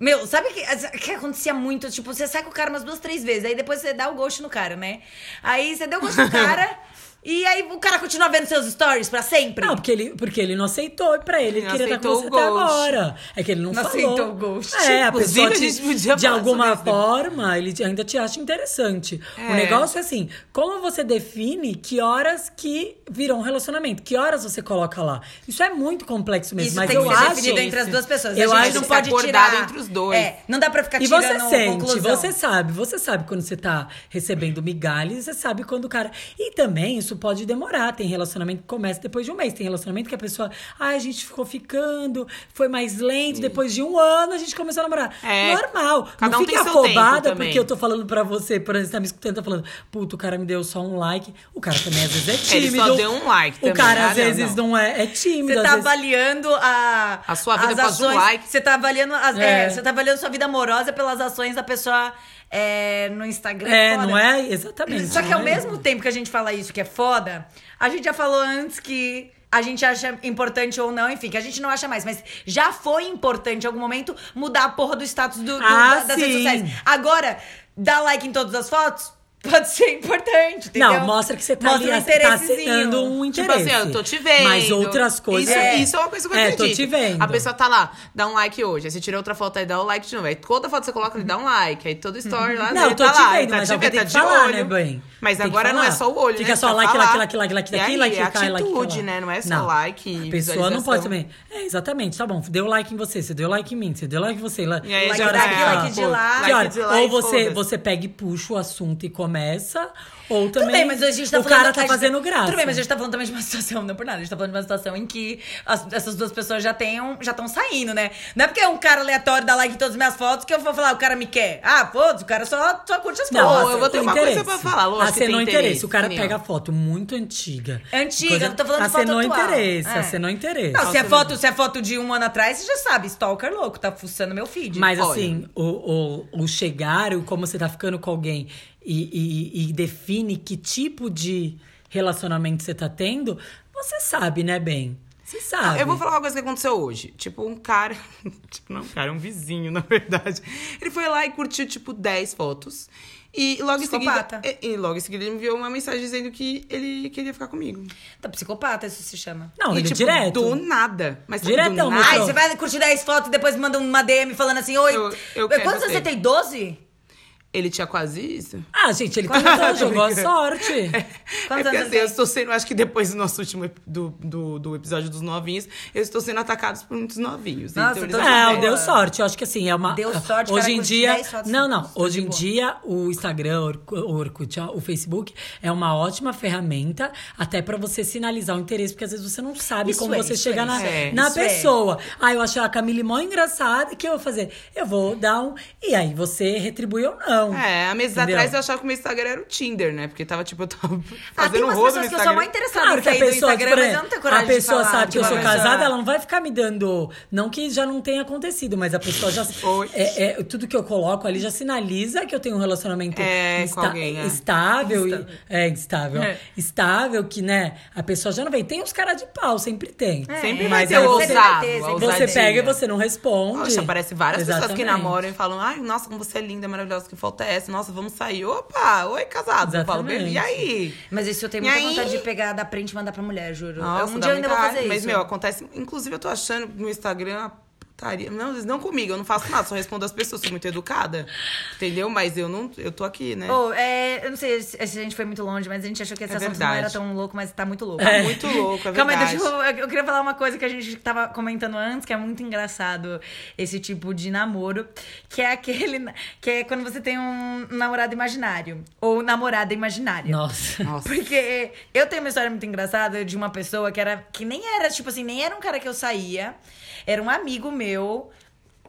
Meu, sabe que, que acontecia muito? Tipo, você sai com o cara umas duas, três vezes, aí depois você dá o ghost no cara, né? Aí você deu o ghost no cara, e aí o cara continua vendo seus stories pra sempre. Não, porque ele, porque ele não aceitou pra ele. Ele Ele queria estar com aceitou você o até agora. É que ele não, Não falou. aceitou o ghost. É, a pessoa a te- gente podia de alguma forma, ele ainda te acha interessante. O É. negócio é assim, como você define que horas que virou um relacionamento? Que horas você coloca lá? Isso é muito complexo mesmo, Isso mas tem eu que ser acho... definido entre as duas pessoas. Eu a acho gente não que pode tirar... entre os dois. É, não dá pra ficar E tirando você sente, conclusão. você sabe, você sabe quando você tá recebendo migalhas, você sabe quando o cara. E também isso pode demorar. Tem relacionamento que começa depois de um mês. Tem relacionamento que a pessoa, ah, a gente ficou ficando, foi mais lento, depois de um ano a gente começou a namorar. É. Normal. Cada não um fique tem seu tempo afobada porque eu tô falando pra você, por exemplo, você tá me escutando, tá falando, puta, o cara me deu só um like. O cara também às vezes é Ele tímido. só deu um like O também. cara Ah, às não, vezes não, não. é, é tímido. Você tá vezes... avaliando a, A sua vida as após um ações. like. Você tá avaliando as, é, É. você tá avaliando sua vida amorosa pelas ações da pessoa é, no Instagram. É, foda. não é? Exatamente. Só que ao é? mesmo tempo que a gente fala isso que é foda, a gente já falou antes que a gente acha importante ou não, enfim, que a gente não acha mais, mas já foi importante em algum momento mudar a porra do status do, do- Ah, da- das redes sociais. Agora, dar like em todas as fotos pode ser importante, entendeu? Não, mostra que você tá Mostra ali, um tá dando um Tipo interesse. assim, eu tô te vendo. Mas outras coisas... Isso é, É. isso é uma coisa que eu É, acredito. tô te vendo. A pessoa tá lá, dá um like hoje. Aí você tira outra foto aí, dá um like de novo. Aí toda foto que você coloca, ele dá um like. Aí toda story lá, Não, ele eu tô tá te lá. vendo, tá mas te alguém vendo, tem tá que de falar, olho. né, bem? Mas Tem agora não é só o olho, Fica né? só Precisa like, like, like, like, like E daqui, like, é like, like, atitude, like. né? Não é só Não. like A pessoa não pode também. É, exatamente, tá bom. Deu like em você, você deu like em mim, você deu like em você. E horas daqui, like de lá. Like Ou você, pega e puxa o assunto e começa, ou também bem, mas a gente tá o cara tá fazendo graça. Tudo bem, mas a gente tá falando também de uma situação, não por nada, a gente tá falando de uma situação em que as- essas duas pessoas já tenham, já estão saindo, né? Não é porque é um cara aleatório dá like em todas as minhas fotos que eu vou falar, o cara me quer. Ah, foda-se, o cara só, só curte as Não, fotos. Ô, eu vou ter uma coisa interesse. pra falar, lógico tem Acenou interesse, interesse. O cara pega foto muito antiga. É antiga, não tô falando de foto acenou atual. interesse, É. acenou interesse. Não, se é, foto, se é foto de um ano atrás, você já sabe, stalker louco, tá fuçando meu feed. Mas Olha. assim, o, o, o chegar, o como você tá ficando com alguém e, e- e define que tipo de relacionamento você tá tendo, você sabe, né, bem? Você sabe. Eu vou falar uma coisa que aconteceu hoje. Tipo, um cara. Tipo, não, um cara, um vizinho, na verdade. Ele foi lá e curtiu, tipo, 10 fotos. E logo em seguida. Psicopata. E, e logo em seguida ele me enviou uma mensagem dizendo que ele queria ficar comigo. Tá psicopata, isso se chama. Não, e, ele tipo, direto. Do nada. Mas sabe, Diretão, do meu nada. Ai, você vai curtir 10 fotos e depois manda uma DM falando assim, oi. Eu- eu quero Quantos você tem? 12? Ele tinha quase isso. Ah, gente, ele tentou, jogou a sorte. É Quantos porque anos assim, eu estou sendo, acho que depois do nosso último do, do, do episódio dos novinhos, eu estou sendo atacado por muitos novinhos. Nossa, então, tô eles Não, boa. deu sorte. Eu acho que assim, é uma. Deu sorte, Hoje cara, em dia. 10 fotos Não, não. Hoje em boa. dia, o Instagram, o Orku- o Orkut, o Facebook, é uma ótima ferramenta até pra você sinalizar o interesse, porque às vezes você não sabe Isso como é, você isso chega é, na, é. na é. pessoa. Ah, eu achei a Camille mó engraçada, o que eu vou fazer? Eu vou dar um. E aí você retribui ou não. É, há meses Entendeu? atrás eu achava que o meu Instagram era o Tinder, né? Porque tava, tipo, eu tava Ah, tem fazendo umas rodo pessoas no que eu sou mais interessada Claro em que a sair do pessoa, Instagram, tipo, mas eu não tenho coragem a pessoa de falar sabe que eu uma sou pessoa- casada, ela não vai ficar me dando. Não que já não tenha acontecido, mas a pessoa já. É, é, tudo que eu coloco ali já sinaliza que eu tenho um relacionamento É, com alguém, é. estável. e- é, estável. É. Estável, que, né, a pessoa já não vem. Tem uns caras de pau, sempre tem. Sempre mas vai ter ousado, você pega e você não responde. Poxa, aparece várias pessoas que Exatamente. namoram e falam, ai, nossa, como você é linda, maravilhosa, que foto volta é essa? Nossa, vamos sair. Opa, oi, casado. Eu falo, e aí? Mas isso eu tenho E muita aí? vontade de pegar da print e mandar pra mulher, juro. Nossa, um dia eu ainda vou fazer raiva. isso. Mas, meu, acontece. Inclusive, eu tô achando no Instagram putaria. Não, não comigo, eu não faço nada, só respondo as pessoas, sou muito educada. Entendeu? Mas eu não. Eu tô aqui, né? Ô, é, eu não sei se a gente foi muito longe, mas a gente achou que esse É assunto não verdade. era tão louco, mas tá muito louco. Tá muito louco, é Calma aí, verdade. deixa eu, eu queria falar uma coisa que a gente tava comentando antes, que é muito engraçado esse tipo de namoro, que é aquele que é quando você tem um namorado imaginário ou namorada imaginária. Nossa. Nossa. Porque eu tenho uma história muito engraçada de uma pessoa que era que nem era, tipo assim, nem era um cara que eu saía, era um amigo meu.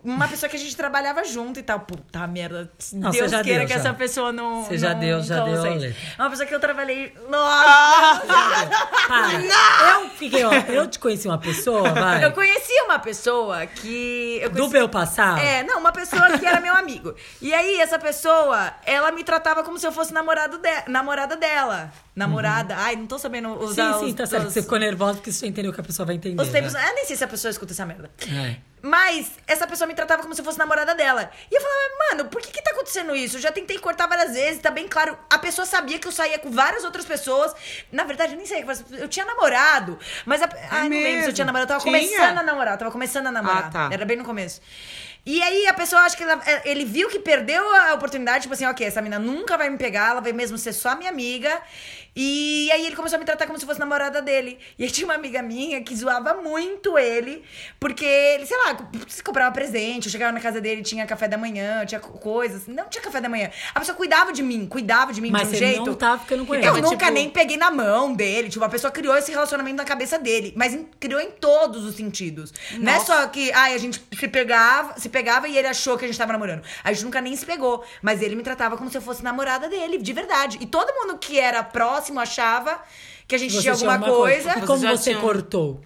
Uma pessoa que a gente trabalhava junto e tal. Puta merda. Não, Deus queira deu, que já. essa pessoa não. Você já não deu, já deu. É uma pessoa que eu trabalhei. Nossa! Para. Eu fiquei, ó, eu te conheci uma pessoa, vai. Eu conheci uma pessoa que. Eu Do conheci- meu passado? É, não, uma pessoa que era meu amigo. E aí, essa pessoa, ela me tratava como se eu fosse namorado de- namorada dela. Namorada. Ai, não tô sabendo usar Sim, sim, os, tá certo. os- Você ficou nervosa porque você entendeu que a pessoa vai entender. Os tempos. né? Eu nem sei se a pessoa escuta essa merda. É. Mas essa pessoa me tratava como se fosse namorada dela. E eu falava, mano, por que que tá acontecendo isso? Eu já tentei cortar várias vezes, tá bem claro. A pessoa sabia que eu saía com várias outras pessoas. Na verdade, eu nem sei. Eu tinha namorado. Mas. A... Ai, não lembro se eu mesmo? tinha namorado. Eu tava Tinha? começando a namorar. Eu tava começando a namorar. Ah, tá. Era bem no começo. E aí a pessoa acha que ela- é, ele viu que perdeu a oportunidade, tipo assim, ok, essa menina nunca vai me pegar, ela vai mesmo ser só minha amiga. E aí ele começou a me tratar como se fosse namorada dele. E aí tinha uma amiga minha que zoava muito ele, porque ele, sei lá, se comprava presente, eu chegava na casa dele, tinha café da manhã, tinha co- coisas. Não tinha café da manhã. A pessoa cuidava de mim, cuidava de mim Mas de um jeito. não tava ficando com ele. Eu nunca tipo- nem peguei na mão dele. Tipo, a pessoa criou esse relacionamento na cabeça dele. Mas criou em todos os sentidos. Não é Nossa. só que, ai, a gente se pegava, se pegava e ele achou que a gente tava namorando. A gente nunca nem se pegou. Mas ele me tratava como se eu fosse namorada dele, de verdade. E todo mundo que era próximo achava que a gente Você tinha alguma coisa. E como Você você tinha cortou?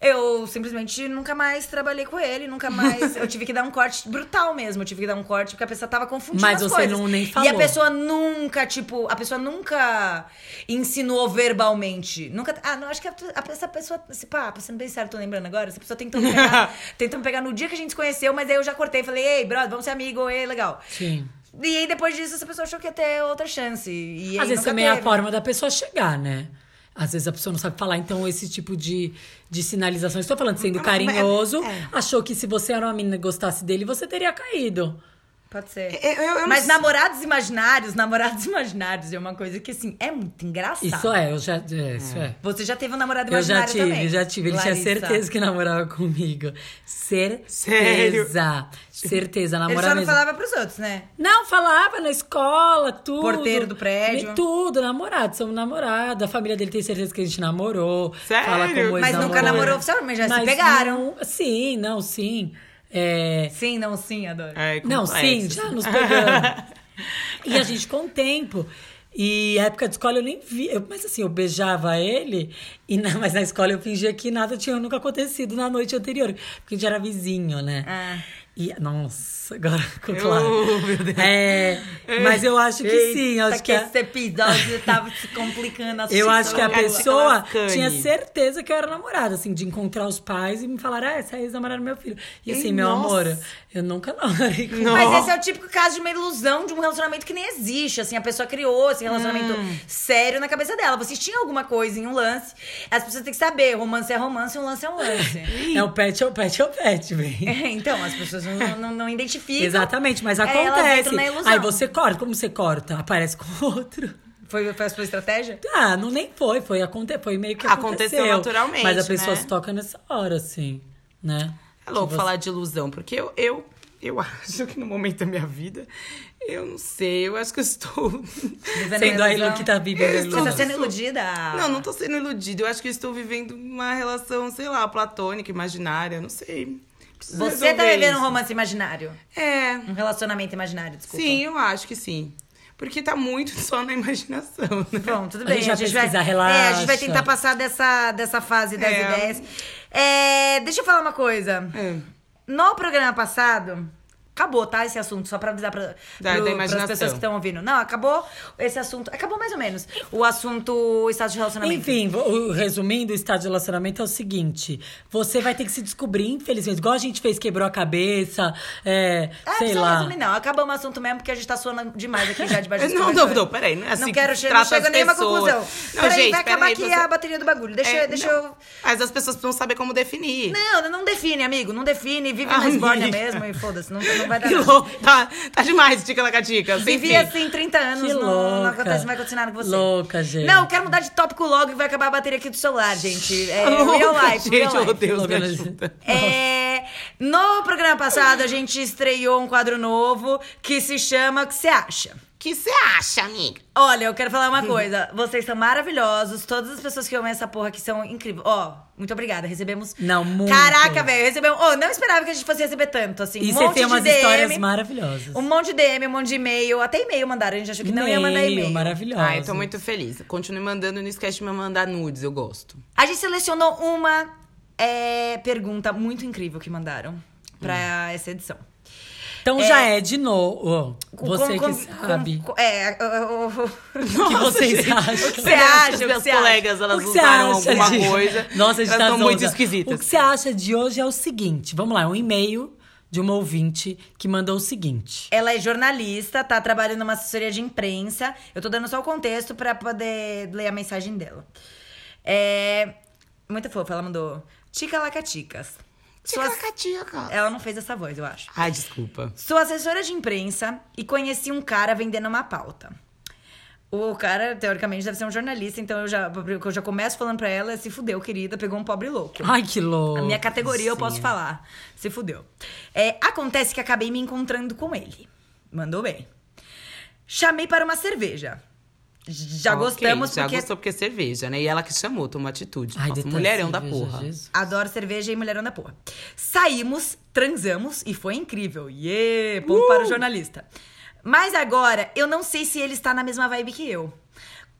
Eu simplesmente nunca mais trabalhei com ele, nunca mais. Eu tive que dar um corte brutal mesmo. Eu tive que dar um corte porque a pessoa tava confundindo Mas as você coisas. não nem E a falou. pessoa nunca, tipo, a pessoa nunca insinuou verbalmente. Nunca. Ah, não, acho que a- a- essa pessoa. Esse papo, sendo bem sério, tô lembrando agora. Essa pessoa tentou me pegar, tentou me pegar no dia que a gente se conheceu, mas aí eu já cortei. Falei, ei, brother, vamos ser amigo, ei, legal. Sim. E aí depois disso, essa pessoa achou que ia ter outra chance. Às vezes também é a forma da pessoa chegar, né? Às vezes a pessoa não sabe falar, então esse tipo de, de sinalização. Estou falando sendo Mas- carinhoso, é. achou que se você era uma menina e gostasse dele, você teria caído. Pode ser. Eu- eu- eu não Mas sei. namorados imaginários, namorados imaginários é uma coisa que, assim, é muito engraçado. Isso é, eu já. é, isso é. Você já teve um namorado Eu já imaginário tive, também. já tive. Ele tinha certeza que namorava comigo. Certeza. Sério? Certeza, Ele namorava só não mesmo. falava pros outros, né? Não, falava na escola, tudo. Porteiro do prédio. Tudo, namorado, somos namorados. A família dele tem certeza que a gente namorou. Sério? Fala como Mas nunca ex-namorou. namorou oficialmente, já se Mas pegaram. não- sim, não, sim. É, Sim, não, sim, adoro. É não, sim, já nos pegamos. e a gente com o tempo. E a época de escola eu nem vi. eu- mas assim, eu beijava ele, e na- mas na escola eu fingia que nada tinha nunca acontecido na noite anterior. Porque a gente era vizinho, né? Ah. E, nossa, agora ficou claro. Oh, meu Deus. É, mas eu acho que sim. Eita, Acho que que esse episódio tava se complicando. eu acho que a pessoa tinha certeza que eu era namorada, assim, de encontrar os pais e me falar, ah, essa é a ex-namorada do meu filho. E assim, Ih, meu nossa. amor, eu nunca namorei com Não. Mas esse é o típico caso de uma ilusão de um relacionamento que nem existe. Assim, a pessoa criou esse relacionamento Hum. sério na cabeça dela. Vocês tinham alguma coisa em um lance. As pessoas têm que saber: romance é romance, um lance é um lance. É o pet, é o pet, é o pet, bem. É, então, as pessoas não, não, não identificam. Exatamente, mas Aí elas acontece. Aí você corta, como você corta? Aparece com outro. Foi, foi a sua estratégia? Ah, não nem foi, foi, aconte, foi meio que Aconteceu aconteceu. naturalmente, Mas a pessoa né? se toca nessa hora, assim, né? É louco Tipo, falar de ilusão, porque eu, eu, eu acho que no momento da minha vida, eu não sei, eu acho que eu estou. Vivendo Sendo a ilusão? ilu que tá vivendo a Você tá ilusão. sendo iludida? Não, não tô sendo iludida. Eu acho que eu estou vivendo uma relação, sei lá, platônica, imaginária, não sei. Preciso Você tá vivendo um isso. romance imaginário? É. Um relacionamento imaginário, desculpa. Sim, eu acho que sim. Porque tá muito só na imaginação, né? Bom, tudo A bem. gente vai vai, relaxa. É, a gente vai tentar passar dessa, dessa fase das É. ideias. É, deixa eu falar uma coisa. É. No programa passado, Acabou, tá? Esse assunto, só pra avisar pra, Da- pro, da pras pessoas que estão ouvindo. Não, acabou esse assunto. Acabou mais ou menos. O assunto estado de relacionamento. Enfim, resumindo, o estado de relacionamento é o seguinte: você vai ter que se descobrir, infelizmente, igual a gente fez, quebrou a cabeça, é, Ah, sei lá. resumir, não. Acabamos o assunto mesmo, porque a gente tá suando demais aqui já debaixo desse Não, não, não, peraí, não é assim Não que quero che- não chega nenhuma conclusão. Não, peraí, gente, vai acabar aqui você- a bateria do bagulho. Deixa, É, deixa não. eu... Mas as pessoas precisam saber como definir. Não, não define, amigo. Não define. Vive na Amiga. esbórnia mesmo e foda-se. Não, não vai dar Que louco, tá, tá demais, tica lacatica. Vivi assim 30 anos, Que não, não louca. acontece, não vai acontecer nada com você. Louca, gente. Não, quero mudar de tópico logo e vai acabar a bateria aqui do celular, gente. É Louca, real life, gente, real oh life. Deus, Louca, me ajuda. É, no programa passado, a gente estreou um quadro novo que se chama O que você acha? O que você acha, amiga? Olha, eu quero falar uma coisa. Vocês são maravilhosos. Todas as pessoas que ouvem essa porra aqui são incríveis. Ó, muito obrigada. Recebemos. Não, muito. Caraca, velho. Recebemos. Oh, não esperava que a gente fosse receber tanto, assim. E um você monte tem de umas DM, histórias maravilhosas. Um monte de DM, um monte de e-mail. Até e-mail mandaram. A gente achou que não ia mandar e-mail. maravilhoso. Ai, tô muito feliz. Continue mandando, não esquece de me mandar nudes, eu gosto. A gente selecionou uma é, pergunta muito incrível que mandaram pra Hum. essa edição. Então já é de novo. Você Com- que com- sabe. com- é, o- que vocês acham? O que você acha? Que acha? colegas, elas que usaram alguma de- coisa. Nossa, a gente elas tá estão muito zonza. esquisitas. O que você acha de hoje é o seguinte. Vamos lá, um e-mail de uma ouvinte que mandou o seguinte. Ela é jornalista, tá trabalhando numa assessoria de imprensa. Eu tô dando só o contexto pra poder ler a mensagem dela. É. Muito fofa, ela mandou. Tica lacaticas. Tica Sua- lacatica. Ela não fez essa voz, eu acho. Ai, desculpa. Sou assessora de imprensa e conheci um cara vendendo uma pauta. O cara, teoricamente, deve ser um jornalista, então eu já, eu já começo falando pra ela, se fudeu, querida, pegou um pobre louco. Ai, que louco. A minha categoria eu posso falar. Se fudeu. É, acontece que acabei me encontrando com ele. Mandou bem. Chamei para uma cerveja. Já Ok, gostamos Já porque gostou porque é cerveja, né? E ela que chamou, tomou atitude. Ai, Nossa, mulherão da cerveja, porra. Jesus. adoro cerveja e mulherão da porra. Saímos, transamos e foi incrível. Yeah! Ponto para o jornalista. Mas agora, eu não sei se ele está na mesma vibe que eu.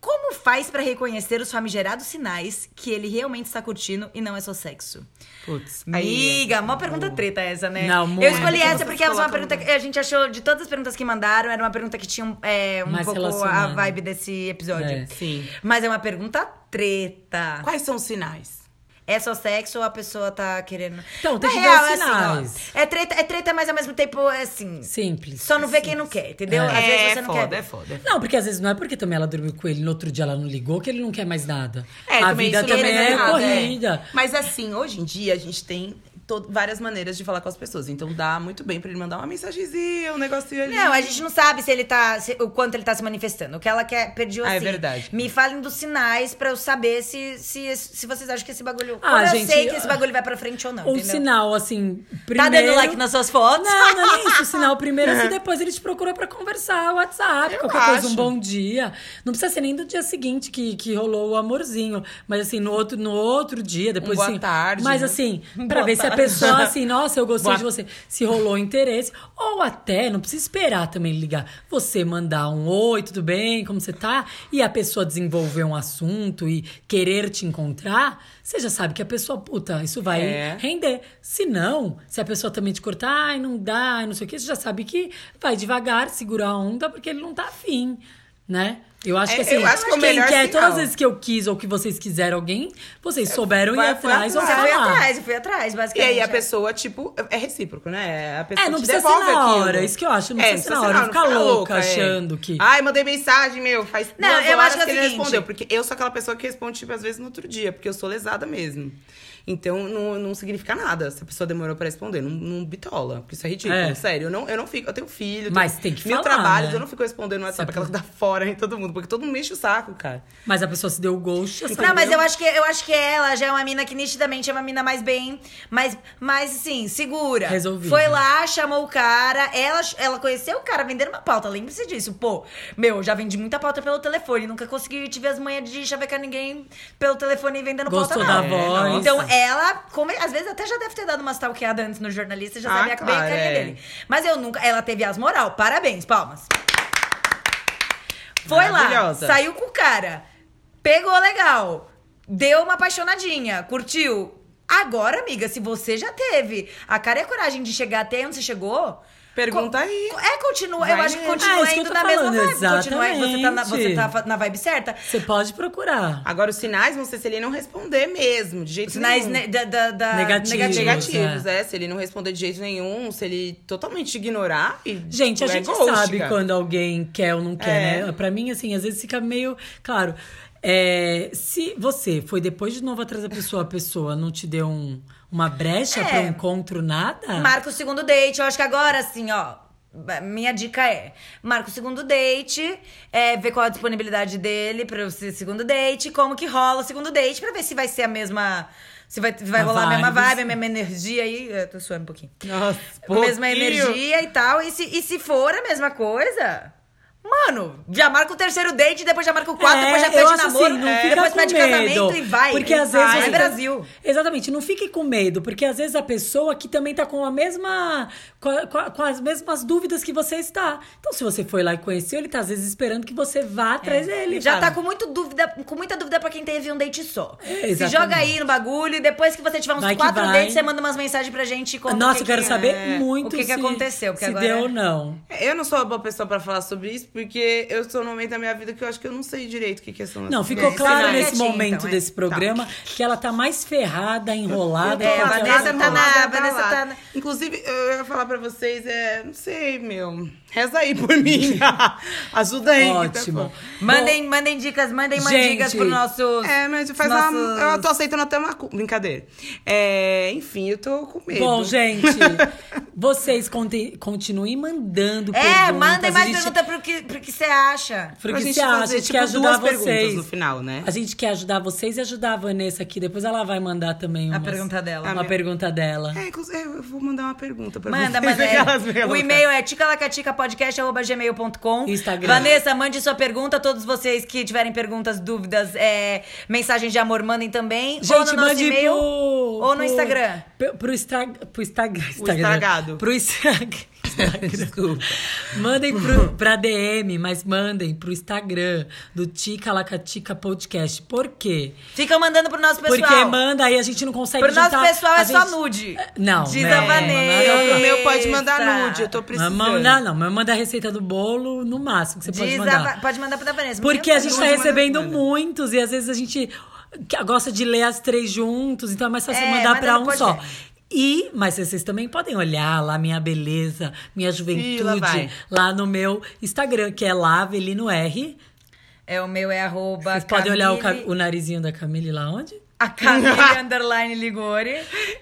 Como faz pra reconhecer os famigerados sinais que ele realmente está curtindo e não é só sexo? Putz. aí- Amiga, uma pergunta treta essa, né? Não, Eu muito. escolhi Porque essa porque ela foi uma pergunta que a gente achou, de todas as perguntas que mandaram, era uma pergunta que tinha um, é, um Mais pouco a vibe desse episódio. É. Sim. Mas é uma pergunta treta. Quais são os sinais? É só sexo ou a pessoa tá querendo. Então, tem Na que real, é os assim, sinais. ó. É treta, é treta, mas ao mesmo tempo é assim. Simples. Só não vê quem não quer, entendeu? É. Às vezes é você não foda, quer. é foda, é foda. Não, porque às vezes não é porque também ela dormiu com ele no outro dia ela não ligou que ele não quer mais nada. É, a também vida também é é errado, corrida. Mas assim, hoje em dia a gente tem várias maneiras de falar com as pessoas. Então dá muito bem pra ele mandar uma mensagenzinha, um negocinho ali. Não, a gente não sabe se ele tá. se- o quanto ele tá se manifestando. O que ela quer pediu Ah, assim. é verdade. Me falem dos sinais pra eu saber se, se, se vocês acham que esse bagulho. Ah, como eu gente, sei que esse bagulho vai pra frente ou não. Um entendeu? sinal, assim, Tá primeiro... dando like nas suas fotos? Não, não é isso. O sinal primeiro é se depois ele te procurou pra conversar, WhatsApp, Eu qualquer coisa, um acho. bom dia. Não precisa ser nem do dia seguinte que, que rolou o amorzinho. Mas assim, no outro, no outro dia, depois boa assim. tarde, Mas né? assim, pra Boa ver se a tarde. Pessoa, assim, nossa, eu gostei Boa- de você. Se rolou interesse. Ou até, não precisa esperar também ligar. Você mandar um oi, tudo bem? Como você tá? E a pessoa desenvolver um assunto e querer te encontrar, você já sabe que a pessoa, puta, isso vai É. render. Se não, se a pessoa também te cortar, ai, não dá, não sei o que, você já sabe que vai devagar, segurar a onda, porque ele não tá afim, né? Eu acho É, que assim, eu acho que é quem melhor quer, sinal. todas as vezes que eu quis ou que vocês quiseram alguém, vocês souberam ir vai- atrás ou Você foi falar. atrás, eu fui atrás, E basicamente. aí a pessoa, tipo, é recíproco, né? A pessoa É, não precisa ser na aquilo. hora, isso que eu acho, não É, precisa ser na hora, não ficar fica louca é. achando que- Ai, mandei mensagem, meu, faz Não, duas eu horas acho que é o ele seguinte- respondeu. Porque eu sou aquela pessoa que responde, tipo, às vezes no outro dia, porque eu sou lesada mesmo. Então, não, não significa nada se a pessoa demorou pra responder. Não, não bitola, porque isso é ridículo, É. sério. Eu não, eu não fico, eu tenho filho, Mas tenho tem que mil falar, trabalhos, né? eu não fico respondendo no WhatsApp, aquela que dá fora em todo mundo, porque todo mundo me enche o saco, cara. Mas a pessoa se deu o ghost. Não, mas eu acho que eu acho que ela já é uma mina que nitidamente é uma mina mais bem, mais, mais assim, segura. Resolvida. Foi lá, chamou o cara, ela, ela conheceu o cara vendendo uma pauta, lembre-se disso. Pô, meu, eu já vendi muita pauta pelo telefone, nunca consegui tive as manhas de chavecar ninguém pelo telefone e vendendo Gostou pauta, da não. voz. Então ela, come- às vezes até já deve ter dado uma stalkeada antes no jornalista, já Ah, sabia bem a claro, carinha é. dele. Mas eu nunca, ela teve as moral, parabéns, palmas. Foi lá, saiu com o cara, pegou legal, deu uma apaixonadinha, curtiu. Agora, amiga, se você já teve a cara e a coragem de chegar até onde você chegou, Pergunta aí. É, continua. Vai eu acho que continua É, isso que eu indo na mesma vibe. Continua aí, você tá, na, você exatamente. tá na vibe certa. Você pode procurar. Agora, os sinais vão ser se ele não responder mesmo, de jeito Sinais nenhum. ne- da, da, Negativos. Negativos, é. Se ele não responder de jeito nenhum, se ele totalmente te ignorar. E, Gente, a é gente ghost, sabe cara. quando alguém quer ou não quer, É. né? Pra mim, assim, às vezes fica meio. Claro, é, se você foi depois de novo atrás da pessoa, a pessoa não te deu um- uma brecha É. para um encontro, nada. Marca o segundo date. Eu acho que agora, assim, ó. Minha dica é: marca o segundo date, é, ver qual a disponibilidade dele para o se- segundo date, como que rola o segundo date, pra ver se vai ser a mesma. Se vai, vai A rolar a mesma vibe, a mesma energia aí. Eu tô suando um pouquinho. Nossa, a mesma energia e tal. E se, e se for a mesma coisa. Mano, já marca o terceiro date, depois já marca o quarto, É, depois já pede acho namoro, assim, não fica depois com pede medo, casamento e vai. Porque às vezes vai. você É Brasil. Exatamente, não fique com medo, porque às vezes a pessoa que também tá com a mesma. Com, a- com as mesmas dúvidas que você está. Então, se você foi lá e conheceu, ele tá às vezes esperando que você vá atrás dele. Já cara. tá com, muito dúvida, com muita dúvida pra quem teve um date só. É, Se exatamente. joga aí no bagulho e depois que você tiver uns Vai que quatro dates, você manda umas mensagens pra gente e Nossa, que eu quero que- saber é, muito o que, que se, aconteceu. Porque se agora... deu ou não. Eu não sou a boa pessoa pra falar sobre isso, porque eu estou no momento da minha vida que eu acho que eu não sei direito o que, que são Não, ficou claro nesse momento então, é. desse programa que ela tá mais ferrada, enrolada. É, a Vanessa tá coisa. na- Nada Vanessa tá na- Inclusive, eu ia falar pra vocês, é, não sei, meu. Reza aí por mim. Ajuda aí. tá Ótimo. bom. Mandem, mandem dicas, mandem mais dicas pros nossos. É, mas faz nossos... uma. Eu tô aceitando até uma. Brincadeira. É, enfim, eu tô com medo. Bom, gente, vocês continuem mandando É, perguntas. mandem mais a gente, perguntas pro que, pro que você acha. Pro que você acha, a gente tipo, quer ajudar vocês. no final, né? A gente quer ajudar vocês e ajudar a Vanessa aqui. Depois ela vai mandar também A umas- pergunta dela. Uma A minha- pergunta dela. É, inclusive, eu vou mandar uma pergunta pra Manda, vocês. manda. é. Aquelas meio O loucas. e-mail é ticalacaticapodcast.gmail.com Instagram. Vanessa, mande sua pergunta. Todos vocês que tiverem perguntas, dúvidas, é, mensagens de amor, mandem também. ou Gente, no nosso e-mail. pro, ou no pro- Instagram. Pro, pro, Instra- pro Instagram. estragado. Pro Instagram. Desculpa. Mandem pro, pra DM, mas mandem pro Instagram do Tica Lacatica Podcast. Por quê? Fica mandando pro nosso pessoal. Porque manda aí, a gente não consegue Pro nosso juntar- pessoal a é só gente- nude. Não, Diz não, a não, Vanessa. não, O meu pode mandar nude, eu tô precisando. manda, não, mas manda a receita do bolo no máximo que você pode Diz a mandar. Va- pode mandar pra Vanessa. Porque a gente tá recebendo muitos e às vezes a gente que- gosta de ler as três juntos, então é mais fácil É, mandar no um só. E, mas vocês também podem olhar lá minha beleza, minha juventude, lá vai. lá no meu Instagram, que é lá, Avelino R. É, o meu é arroba Vocês podem olhar o, Camille- o narizinho da Camille lá onde? A Camille underline Ligori.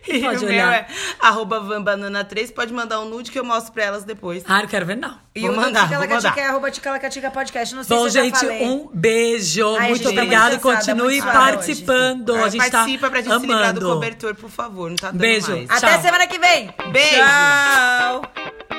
E Pode o olhar. meu é arroba vanbanana3. Pode mandar um nude que eu mostro pra elas depois. Ah, não quero ver, não. E Vou o mandar, vou Ticalacatica mandar. é arroba Ticalacatica podcast. Não sei Bom, se eu já gente, falei. um beijo. Ai, muito gente, tá obrigada. muito cansada, Continue muito suada participando. A gente Participa tá pra gente se livrar do amando. cobertor, por favor. Não tá dando Beijo. mais. Até Tchau. semana que vem. Beijo. Tchau.